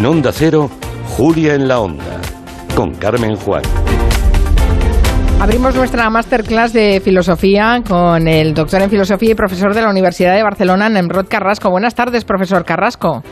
En Onda Cero, Julia en la Onda, con Carmen Juan. Abrimos nuestra masterclass de filosofía con el doctor en filosofía y profesor de la Universidad de Barcelona, Nemrod Carrasco. Buenas tardes, profesor Carrasco.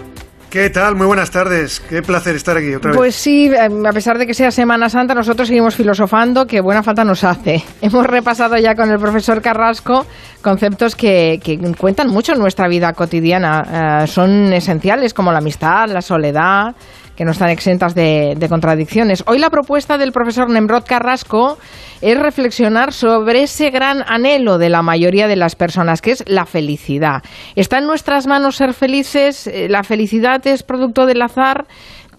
¿Qué tal? Muy buenas tardes. Qué placer estar aquí otra vez. Pues sí, em, a pesar de que sea Semana Santa, nosotros seguimos filosofando, que buena falta nos hace. Hemos repasado ya con el profesor Carrasco conceptos que, cuentan mucho en nuestra vida cotidiana. Eh, son esenciales como la amistad, la soledad, que no están exentas de, contradicciones. Hoy la propuesta del profesor Nemrod Carrasco es reflexionar sobre ese gran anhelo de la mayoría de las personas, que es la felicidad. ¿Está en nuestras manos ser felices? Eh, ¿La felicidad es producto del azar?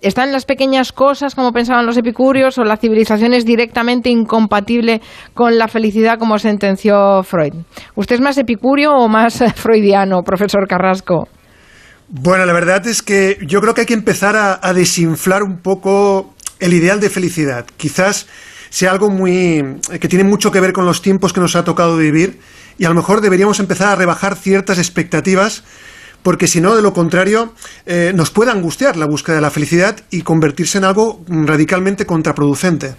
¿Está en las pequeñas cosas, como pensaban los epicúreos, o la civilización es directamente incompatible con la felicidad, como sentenció Freud? ¿Usted es más epicúreo o más freudiano, profesor Carrasco? Bueno, la verdad es que yo creo que hay que empezar a, desinflar un poco el ideal de felicidad. Quizás sea algo muy que tiene mucho que ver con los tiempos que nos ha tocado vivir y a lo mejor deberíamos empezar a rebajar ciertas expectativas porque si no, de lo contrario, eh, nos puede angustiar la búsqueda de la felicidad y convertirse en algo radicalmente contraproducente.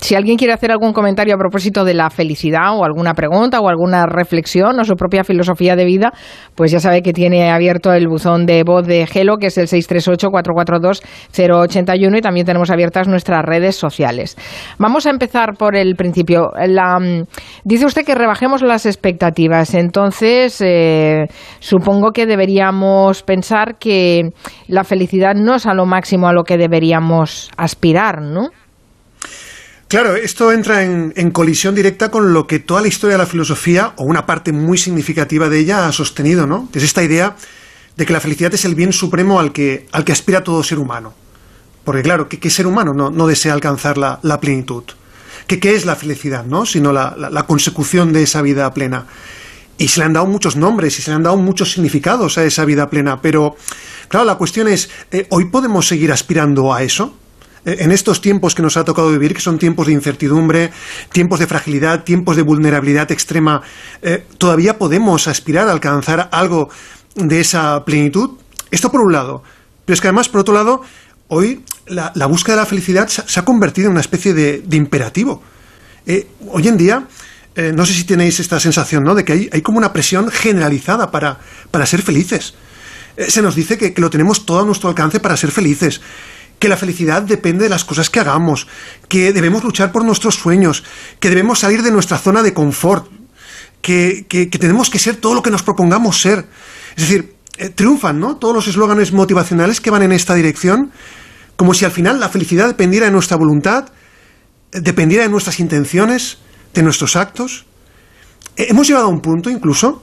Si alguien quiere hacer algún comentario a propósito de la felicidad o alguna pregunta o alguna reflexión o su propia filosofía de vida, pues ya sabe que tiene abierto el buzón de voz de Gelo, que es el 638-442-081 y también tenemos abiertas nuestras redes sociales. Vamos a empezar por el principio. Mm, dice usted que rebajemos las expectativas, entonces eh, supongo que debería pensar que la felicidad no es a lo máximo a lo que deberíamos aspirar, ¿no? Claro, esto entra en, colisión directa con lo que toda la historia de la filosofía, o una parte muy significativa de ella, ha sostenido, ¿no? Es esta idea de que la felicidad es el bien supremo al que, al que aspira todo ser humano. Porque claro, ¿qué, ser humano no, desea alcanzar la, plenitud? ¿Qué, ¿Qué, es la felicidad, no? Sino la consecución de esa vida plena. Y se le han dado muchos nombres y se le han dado muchos significados a esa vida plena. Pero, claro, la cuestión es, eh, ¿hoy podemos seguir aspirando a eso? Eh, en estos tiempos que nos ha tocado vivir, que son tiempos de incertidumbre, tiempos de fragilidad, tiempos de vulnerabilidad extrema, eh, ¿todavía podemos aspirar a alcanzar algo de esa plenitud? Esto por un lado. Pero es que además, por otro lado, hoy la, búsqueda de la felicidad se, ha convertido en una especie de, imperativo. hoy en día eh, no sé si tenéis esta sensación, ¿no? De que hay, como una presión generalizada para, ser felices. Eh, se nos dice que, lo tenemos todo a nuestro alcance para ser felices, que la felicidad depende de las cosas que hagamos, que debemos luchar por nuestros sueños, que debemos salir de nuestra zona de confort, que, tenemos que ser todo lo que nos propongamos ser. Es decir, eh, triunfan, ¿no? Todos los eslóganes motivacionales que van en esta dirección, como si al final la felicidad dependiera de nuestra voluntad, dependiera de nuestras intenciones, de nuestros actos. Eh, hemos llegado a un punto incluso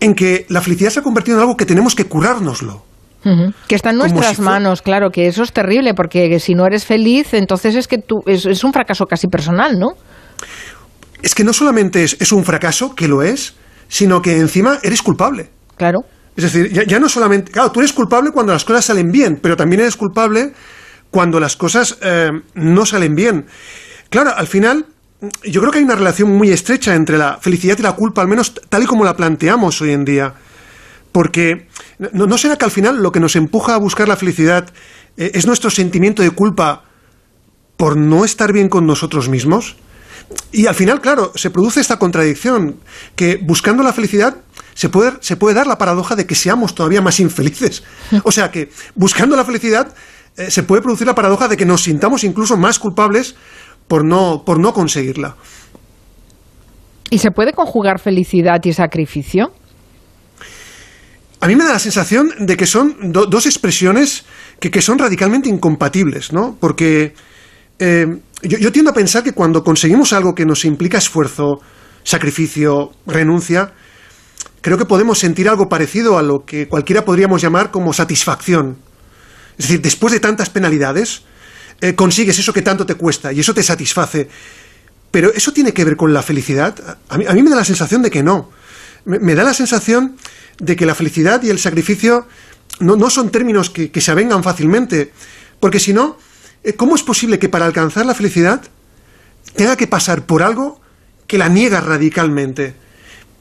en que la felicidad se ha convertido en algo que tenemos que curárnoslo. Que está en nuestras manos, claro, que eso es terrible, porque si no eres feliz, entonces es que tú, es, un fracaso casi personal, ¿no? Es que no solamente es, un fracaso, que lo es, sino que encima eres culpable. Claro. Es decir, ya, no solamente. Claro, tú eres culpable cuando las cosas salen bien, pero también eres culpable cuando las cosas eh, no salen bien. Claro, al final, yo creo que hay una relación muy estrecha entre la felicidad y la culpa, al menos tal y como la planteamos hoy en día. Porque ¿no, será que al final lo que nos empuja a buscar la felicidad eh, es nuestro sentimiento de culpa por no estar bien con nosotros mismos? Y al final, claro, se produce esta contradicción, que buscando la felicidad se puede, se puede dar la paradoja de que seamos todavía más infelices. O sea que buscando la felicidad eh, se puede producir la paradoja de que nos sintamos incluso más culpables por no, por no conseguirla. ¿Y se puede conjugar felicidad y sacrificio? A mí me da la sensación de que son dos expresiones que, son radicalmente incompatibles, ¿no? Porque eh, yo, yo, tiendo a pensar que cuando conseguimos algo que nos implica esfuerzo, sacrificio, renuncia, creo que podemos sentir algo parecido a lo que cualquiera podríamos llamar como satisfacción. Es decir, después de tantas penalidades, eh, consigues eso que tanto te cuesta y eso te satisface. Pero ¿eso tiene que ver con la felicidad? A mí, me da la sensación de que no. Me, da la sensación de que la felicidad y el sacrificio no, son términos que, se avengan fácilmente. Porque si no, eh, ¿cómo es posible que para alcanzar la felicidad tenga que pasar por algo que la niega radicalmente?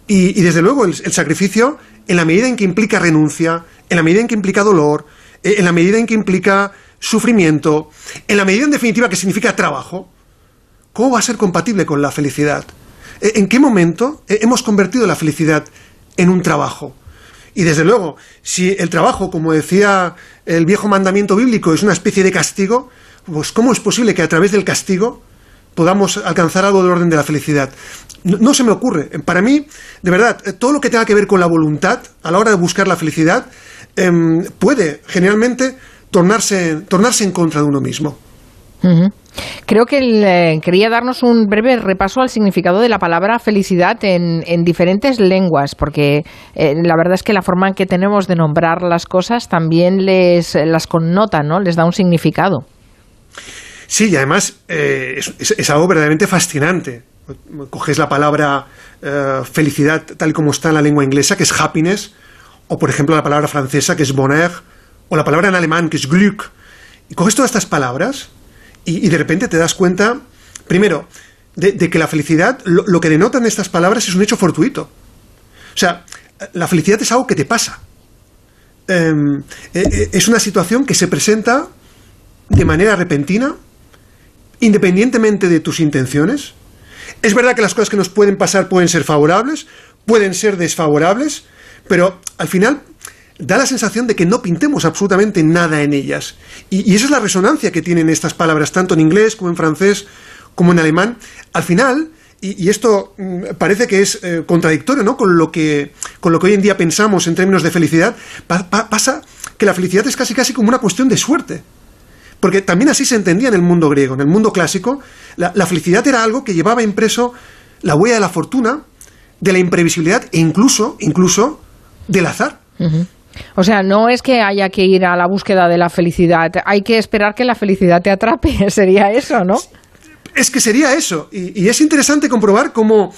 Y, desde luego el, el sacrificio, en la medida en que implica renuncia, en la medida en que implica dolor, eh, en la medida en que implica sufrimiento, en la medida en definitiva que significa trabajo, ¿cómo va a ser compatible con la felicidad? Eh, ¿En qué momento hemos convertido la felicidad en un trabajo? Y desde luego, si el trabajo, como decía el viejo mandamiento bíblico, es una especie de castigo, pues ¿cómo es posible que a través del castigo podamos alcanzar algo del orden de la felicidad? No, se me ocurre. Para mí, de verdad, todo lo que tenga que ver con la voluntad a la hora de buscar la felicidad em, puede generalmente tornarse, tornarse en contra de uno mismo. Creo que eh, quería darnos un breve repaso al significado de la palabra felicidad en, diferentes lenguas, porque eh, la verdad es que la forma en que tenemos de nombrar las cosas también les las connota, ¿no? Les da un significado. Sí, y además eh, es, algo verdaderamente fascinante. Coges la palabra felicidad tal como está en la lengua inglesa, que es happiness, o por ejemplo la palabra francesa, que es bonheur, o la palabra en alemán, que es Glück, y coges todas estas palabras y, de repente te das cuenta, primero, de, que la felicidad, lo, que denotan estas palabras es un hecho fortuito. O sea, la felicidad es algo que te pasa. Em, e, e, es una situación que se presenta de manera repentina, independientemente de tus intenciones. Es verdad que las cosas que nos pueden pasar pueden ser favorables, pueden ser desfavorables, pero al final da la sensación de que no pintemos absolutamente nada en ellas. Y, esa es la resonancia que tienen estas palabras, tanto en inglés como en francés, como en alemán. Al final, y, esto mm, parece que es eh, contradictorio ¿no? con, lo que, con lo que hoy en día pensamos en términos de felicidad, pasa que la felicidad es casi casi como una cuestión de suerte. Porque también así se entendía en el mundo griego, en el mundo clásico, la, felicidad era algo que llevaba impreso la huella de la fortuna, de la imprevisibilidad e incluso, incluso del azar. O sea, no es que haya que ir a la búsqueda de la felicidad, hay que esperar que la felicidad te atrape, sería eso, ¿no? Es que sería eso, y, es interesante comprobar cómo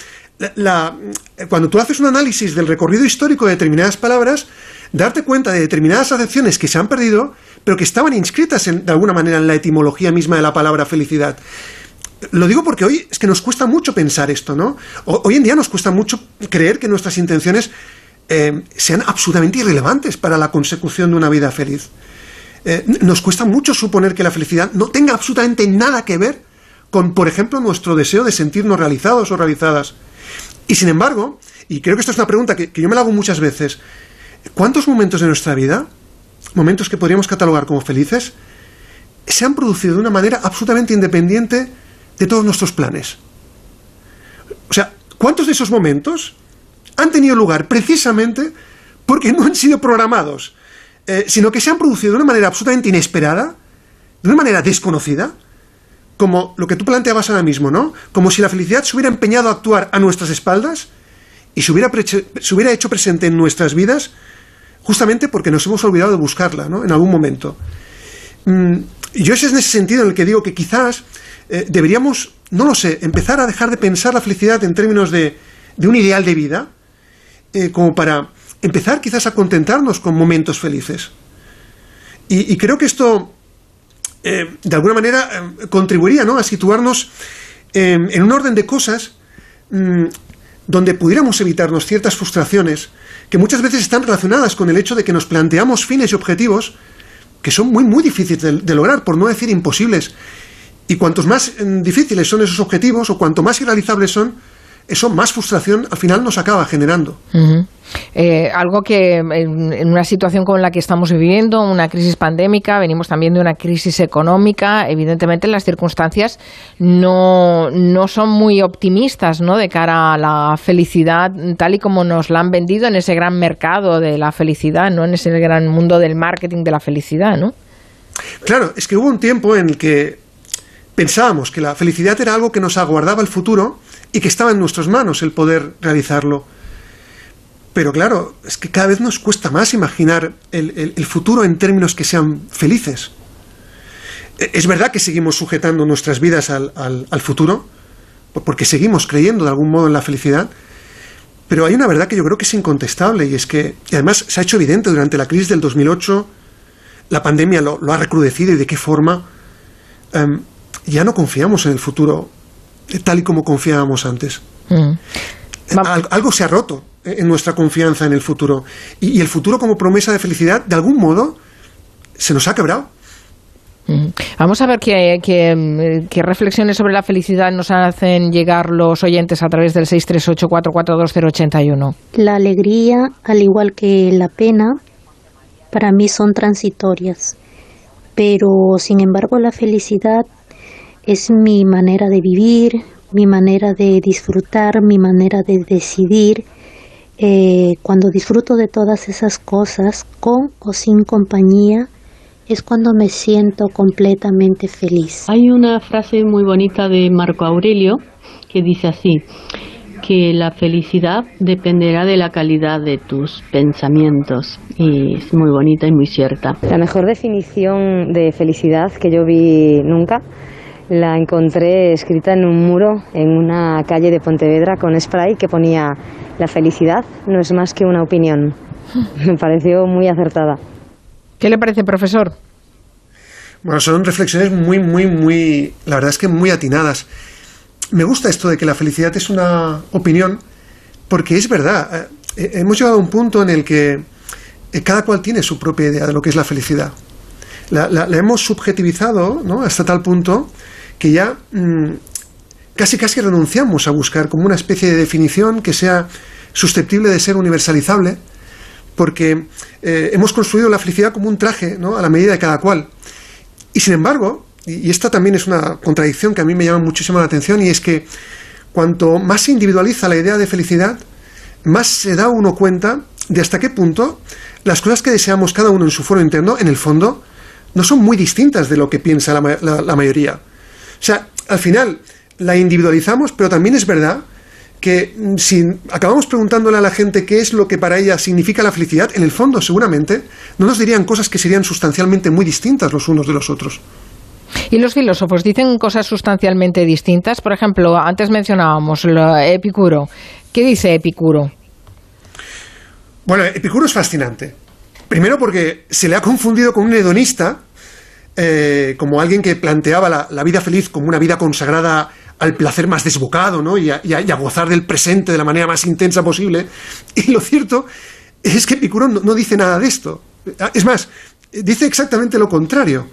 cuando tú haces un análisis del recorrido histórico de determinadas palabras, darte cuenta de determinadas acepciones que se han perdido, pero que estaban inscritas de alguna manera en la etimología misma de la palabra felicidad. Lo digo porque hoy es que nos cuesta mucho pensar esto, ¿no? hoy en día nos cuesta mucho creer que nuestras intenciones eh, sean absolutamente irrelevantes para la consecución de una vida feliz. Eh, nos cuesta mucho suponer que la felicidad no tenga absolutamente nada que ver con, por ejemplo, nuestro deseo de sentirnos realizados o realizadas. Y sin embargo, y creo que esto es una pregunta que, yo me la hago muchas veces, ¿cuántos momentos de nuestra vida, momentos que podríamos catalogar como felices, se han producido de una manera absolutamente independiente de todos nuestros planes? O sea, ¿cuántos de esos momentos han tenido lugar precisamente porque no han sido programados, eh, sino que se han producido de una manera absolutamente inesperada, de una manera desconocida, como lo que tú planteabas ahora mismo, ¿no? Como si la felicidad se hubiera empeñado a actuar a nuestras espaldas y se hubiera, se hubiera hecho presente en nuestras vidas justamente porque nos hemos olvidado de buscarla, ¿no? En algún momento. Mm, yo ese es en ese sentido en el que digo que quizás eh, deberíamos, no lo sé, empezar a dejar de pensar la felicidad en términos de, de un ideal de vida, eh, como para empezar quizás a contentarnos con momentos felices. Y, creo que esto, eh, de alguna manera, eh, contribuiría ¿no? a situarnos en un orden de cosas mm, donde pudiéramos evitarnos ciertas frustraciones que muchas veces están relacionadas con el hecho de que nos planteamos fines y objetivos que son muy, muy difíciles de, lograr, por no decir imposibles. Y cuantos más mm, difíciles son esos objetivos o cuanto más irrealizables son, eso más frustración al final nos acaba generando. Eh, algo que en, una situación como la que estamos viviendo, una crisis pandémica, venimos también de una crisis económica, evidentemente las circunstancias no, no son muy optimistas ¿no? de cara a la felicidad tal y como nos la han vendido en ese gran mercado de la felicidad, ¿no? en ese gran mundo del marketing de la felicidad. ¿no? Claro, es que hubo un tiempo en el que pensábamos que la felicidad era algo que nos aguardaba el futuro y que estaba en nuestras manos el poder realizarlo. Pero claro, es que cada vez nos cuesta más imaginar el, futuro en términos que sean felices. E, es verdad que seguimos sujetando nuestras vidas al, futuro, porque seguimos creyendo de algún modo en la felicidad, pero hay una verdad que yo creo que es incontestable y es que, además se ha hecho evidente durante la crisis del 2008, la pandemia lo, ha recrudecido y de qué forma, em, ya no confiamos en el futuro tal y como confiábamos antes. Mm. algo se ha roto en nuestra confianza en el futuro. Y, el futuro como promesa de felicidad, de algún modo, se nos ha quebrado. Vamos a ver qué, qué, reflexiones sobre la felicidad nos hacen llegar los oyentes a través del 638-442-081. La alegría, al igual que la pena, para mí son transitorias, pero sin embargo la felicidad es mi manera de vivir, mi manera de disfrutar, mi manera de decidir. Eh, cuando disfruto de todas esas cosas, con o sin compañía, es cuando me siento completamente feliz. Hay una frase muy bonita de Marco Aurelio que dice así, que la felicidad dependerá de la calidad de tus pensamientos y es muy bonita y muy cierta. La mejor definición de felicidad que yo vi nunca la encontré escrita en un muro en una calle de Pontevedra con spray que ponía la felicidad no es más que una opinión. Me pareció muy acertada. ¿Qué le parece, profesor? Bueno, son reflexiones muy, muy, muy, la verdad es que muy atinadas. Me gusta esto de que la felicidad es una opinión, porque es verdad. Eh, hemos llegado a un punto en el que eh, cada cual tiene su propia idea de lo que es la felicidad. La, hemos subjetivizado ¿no? hasta tal punto que ya mm, casi casi renunciamos a buscar como una especie de definición que sea susceptible de ser universalizable porque eh, hemos construido la felicidad como un traje, ¿no? A la medida de cada cual. Y sin embargo, y, esta también es una contradicción que a mí me llama muchísimo la atención, y es que cuanto más se individualiza la idea de felicidad, más se da uno cuenta de hasta qué punto las cosas que deseamos cada uno en su foro interno, en el fondo, no son muy distintas de lo que piensa la mayoría. O sea, al final la individualizamos, pero también es verdad que mm, si acabamos preguntándole a la gente qué es lo que para ella significa la felicidad, en el fondo seguramente no nos dirían cosas que serían sustancialmente muy distintas los unos de los otros. Y los filósofos dicen cosas sustancialmente distintas. Por ejemplo, antes mencionábamos lo Epicuro. ¿Qué dice Epicuro? Bueno, Epicuro es fascinante. Primero porque se le ha confundido con un hedonista, eh, como alguien que planteaba la, vida feliz como una vida consagrada al placer más desbocado, ¿no? Y a, gozar del presente de la manera más intensa posible. Y lo cierto es que Epicuro no, dice nada de esto. Es más, dice exactamente lo contrario.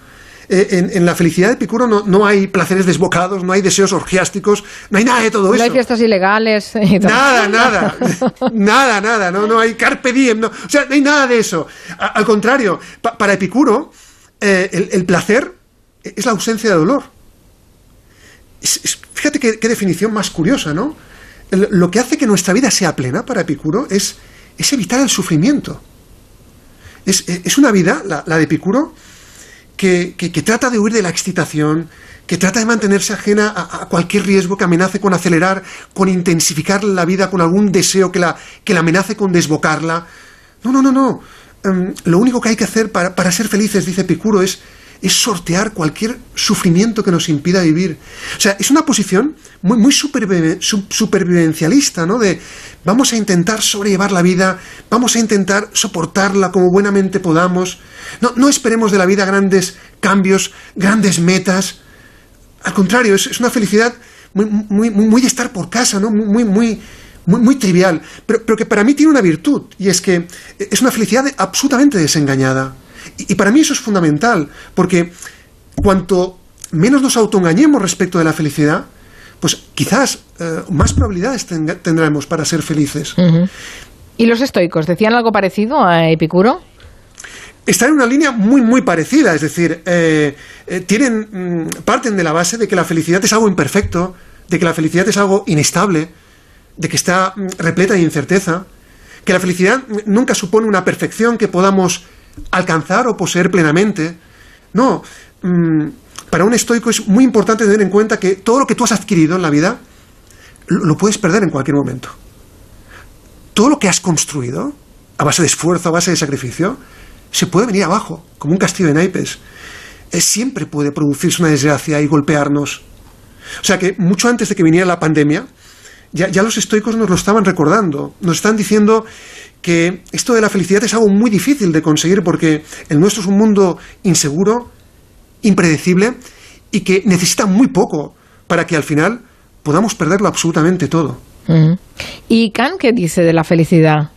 Eh, en, la felicidad de Epicuro no, hay placeres desbocados, no hay deseos orgiásticos, no hay nada de todo eso. No hay fiestas ilegales. Nada, nada, nada, nada, no, no hay carpe diem, o sea, no hay nada de eso. al contrario, para Epicuro, eh, el, placer es la ausencia de dolor fíjate qué, definición más curiosa, ¿no? lo que hace que nuestra vida sea plena para Epicuro es, evitar el sufrimiento. Es, una vida, la, de Epicuro, que, trata de huir de la excitación, que trata de mantenerse ajena a, cualquier riesgo que amenace con acelerar, con intensificar la vida, con algún deseo que la, que la amenace con desbocarla. No, no, no, no. Em, lo único que hay que hacer para, para ser felices, dice Epicuro, es es sortear cualquier sufrimiento que nos impida vivir. O sea, es una posición muy, muy supervivencialista, ¿no? De vamos a intentar sobrellevar la vida, vamos a intentar soportarla como buenamente podamos. No, no esperemos de la vida grandes cambios, grandes metas. Al contrario, es, una felicidad muy, muy, muy, de estar por casa, ¿no? Muy, muy, muy, muy trivial, pero, pero que para mí tiene una virtud, y es que es una felicidad absolutamente desengañada. Y, para mí eso es fundamental, porque cuanto menos nos autoengañemos respecto de la felicidad, pues quizás eh, más probabilidades tendremos para ser felices. ¿Y los estoicos decían algo parecido a Epicuro? Están en una línea muy, muy parecida, es decir, eh, eh, tienen, mm, parten de la base de que la felicidad es algo imperfecto, de que la felicidad es algo inestable, de que está mm, repleta de incerteza, que la felicidad nunca supone una perfección que podamos alcanzar o poseer plenamente. No, mm, para un estoico es muy importante tener en cuenta que todo lo que tú has adquirido en la vida lo, puedes perder en cualquier momento. Todo lo que has construido, a base de esfuerzo, a base de sacrificio, se puede venir abajo, como un castillo de naipes. siempre puede producirse una desgracia y golpearnos. O sea que mucho antes de que viniera la pandemia, ya, ya, los estoicos nos lo estaban recordando. Nos están diciendo que esto de la felicidad es algo muy difícil de conseguir porque el nuestro es un mundo inseguro, impredecible y que necesita muy poco para que al final podamos perderlo absolutamente todo. ¿Y Kant qué dice de la felicidad?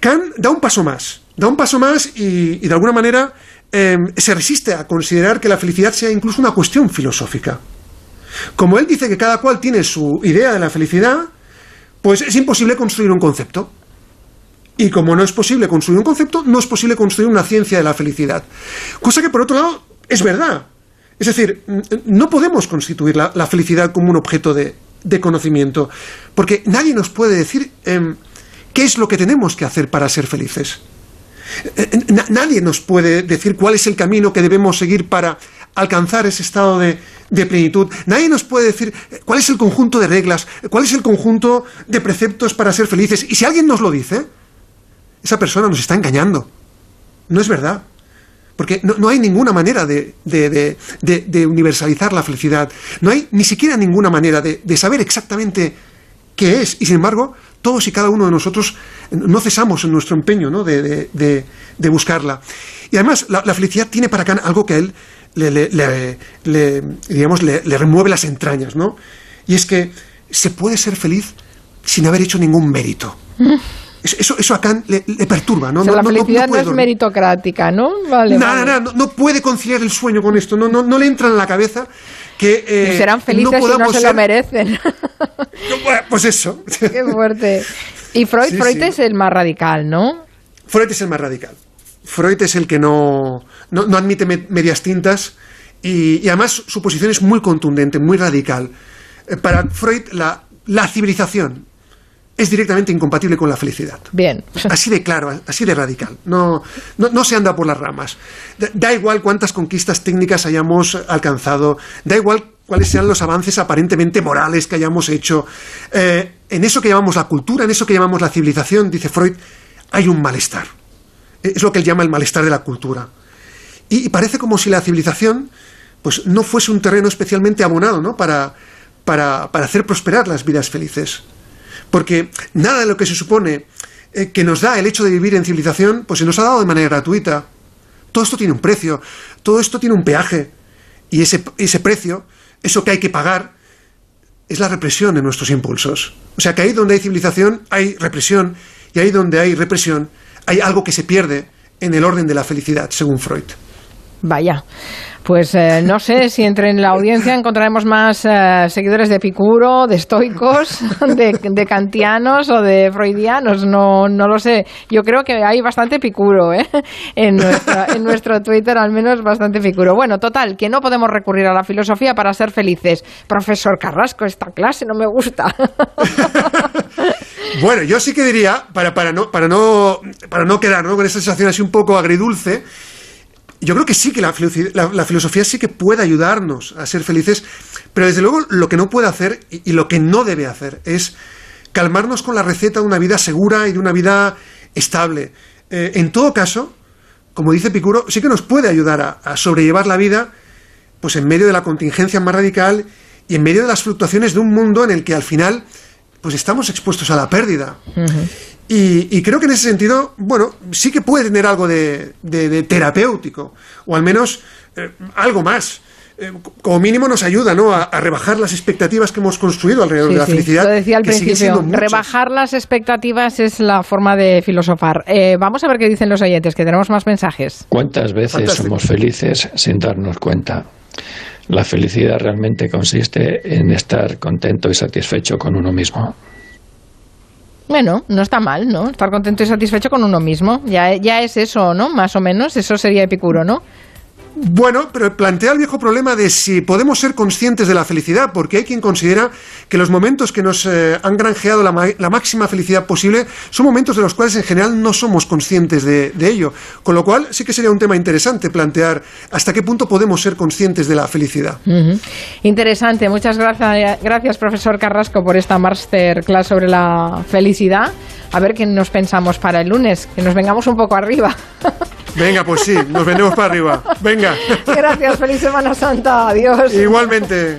Kant da un paso más. da un paso más y, de alguna manera eh, se resiste a considerar que la felicidad sea incluso una cuestión filosófica. Como él dice que cada cual tiene su idea de la felicidad, pues es imposible construir un concepto. Y como no es posible construir un concepto, no es posible construir una ciencia de la felicidad. Cosa que, por otro lado, es verdad. Es decir, no podemos constituir la, felicidad como un objeto de, conocimiento, porque nadie nos puede decir em, qué es lo que tenemos que hacer para ser felices. Eh, nadie nos puede decir cuál es el camino que debemos seguir para alcanzar ese estado de, plenitud. Nadie nos puede decir eh, cuál es el conjunto de reglas, cuál es el conjunto de preceptos para ser felices. Y si alguien nos lo dice, esa persona nos está engañando. No es verdad. Porque no, hay ninguna manera de, universalizar la felicidad. No hay ni siquiera ninguna manera de, saber exactamente qué es. Y sin embargo, todos y cada uno de nosotros no cesamos en nuestro empeño ¿no? de, buscarla. Y además, la, felicidad tiene para Kant algo que él le, digamos, le, remueve las entrañas, ¿no? Y es que se puede ser feliz sin haber hecho ningún mérito. Eso, eso a Kant le, perturba, ¿no? la felicidad no, es meritocrática, ¿no? Vale, nada, nada, no, puede conciliar el sueño con esto, no, no, le entra en la cabeza que... Eh, serán felices no si no se lo merecen. pues eso. Qué fuerte. Y Freud, Freud es el más radical, ¿no? Freud es el más radical. Freud es el que no, no, admite medias tintas y, además su posición es muy contundente, muy radical. Eh, para Freud la, la civilización es directamente incompatible con la felicidad. Bien. Así de claro, así de radical. No, no, se anda por las ramas. Da, igual cuántas conquistas técnicas hayamos alcanzado, da igual cuáles sean los avances aparentemente morales que hayamos hecho. Eh, en eso que llamamos la cultura, en eso que llamamos la civilización, dice Freud, hay un malestar. Es lo que él llama el malestar de la cultura. Y, parece como si la civilización pues, no fuese un terreno especialmente abonado ¿no? para, para hacer prosperar las vidas felices. Porque nada de lo que se supone eh, que nos da el hecho de vivir en civilización, pues se nos ha dado de manera gratuita. Todo esto tiene un precio, todo esto tiene un peaje. Y ese, ese precio, eso que hay que pagar, es la represión de nuestros impulsos. O sea que ahí donde hay civilización hay represión, y ahí donde hay represión hay algo que se pierde en el orden de la felicidad, según Freud. Vaya. Pues eh, no sé si entre en la audiencia encontraremos más eh, seguidores de Picuro, de estoicos, de, kantianos o de freudianos. No, no lo sé. Yo creo que hay bastante Picuro ¿eh? en, en nuestro Twitter, al menos bastante Picuro. Bueno, total, que no podemos recurrir a la filosofía para ser felices. Profesor Carrasco, esta clase no me gusta. bueno, yo sí que diría, para, para, no, para, no, para no quedar con esa sensación así un poco agridulce, yo creo que sí que la, filosofía sí que puede ayudarnos a ser felices, pero desde luego lo que no puede hacer y, lo que no debe hacer es calmarnos con la receta de una vida segura y de una vida estable. Eh, en todo caso, como dice Picuro, sí que nos puede ayudar a, sobrellevar la vida pues en medio de la contingencia más radical y en medio de las fluctuaciones de un mundo en el que al final pues estamos expuestos a la pérdida. Y, creo que en ese sentido, bueno, sí que puede tener algo de, terapéutico, o al menos eh, algo más. Eh, como mínimo nos ayuda ¿no? A, rebajar las expectativas que hemos construido alrededor de la felicidad. Lo decía al principio, rebajar las expectativas es la forma de filosofar. Eh, vamos a ver qué dicen los oyentes, que tenemos más mensajes. ¿Cuántas veces somos felices sin darnos cuenta? La felicidad realmente consiste en estar contento y satisfecho con uno mismo. Bueno, no está mal, ¿no? Estar contento y satisfecho con uno mismo. Ya, ya es eso, ¿no? Más o menos, eso sería Epicuro, ¿no? Bueno, pero plantea el viejo problema de si podemos ser conscientes de la felicidad, porque hay quien considera que los momentos que nos eh, han granjeado la, máxima felicidad posible son momentos de los cuales en general no somos conscientes de, ello. Con lo cual sí que sería un tema interesante plantear hasta qué punto podemos ser conscientes de la felicidad. Interesante. Muchas gracias, gracias, profesor Carrasco, por esta masterclass sobre la felicidad. A ver qué nos pensamos para el lunes, que nos vengamos un poco arriba. Venga, pues sí, nos venimos para arriba. Venga. Gracias, feliz Semana Santa. Adiós. Igualmente.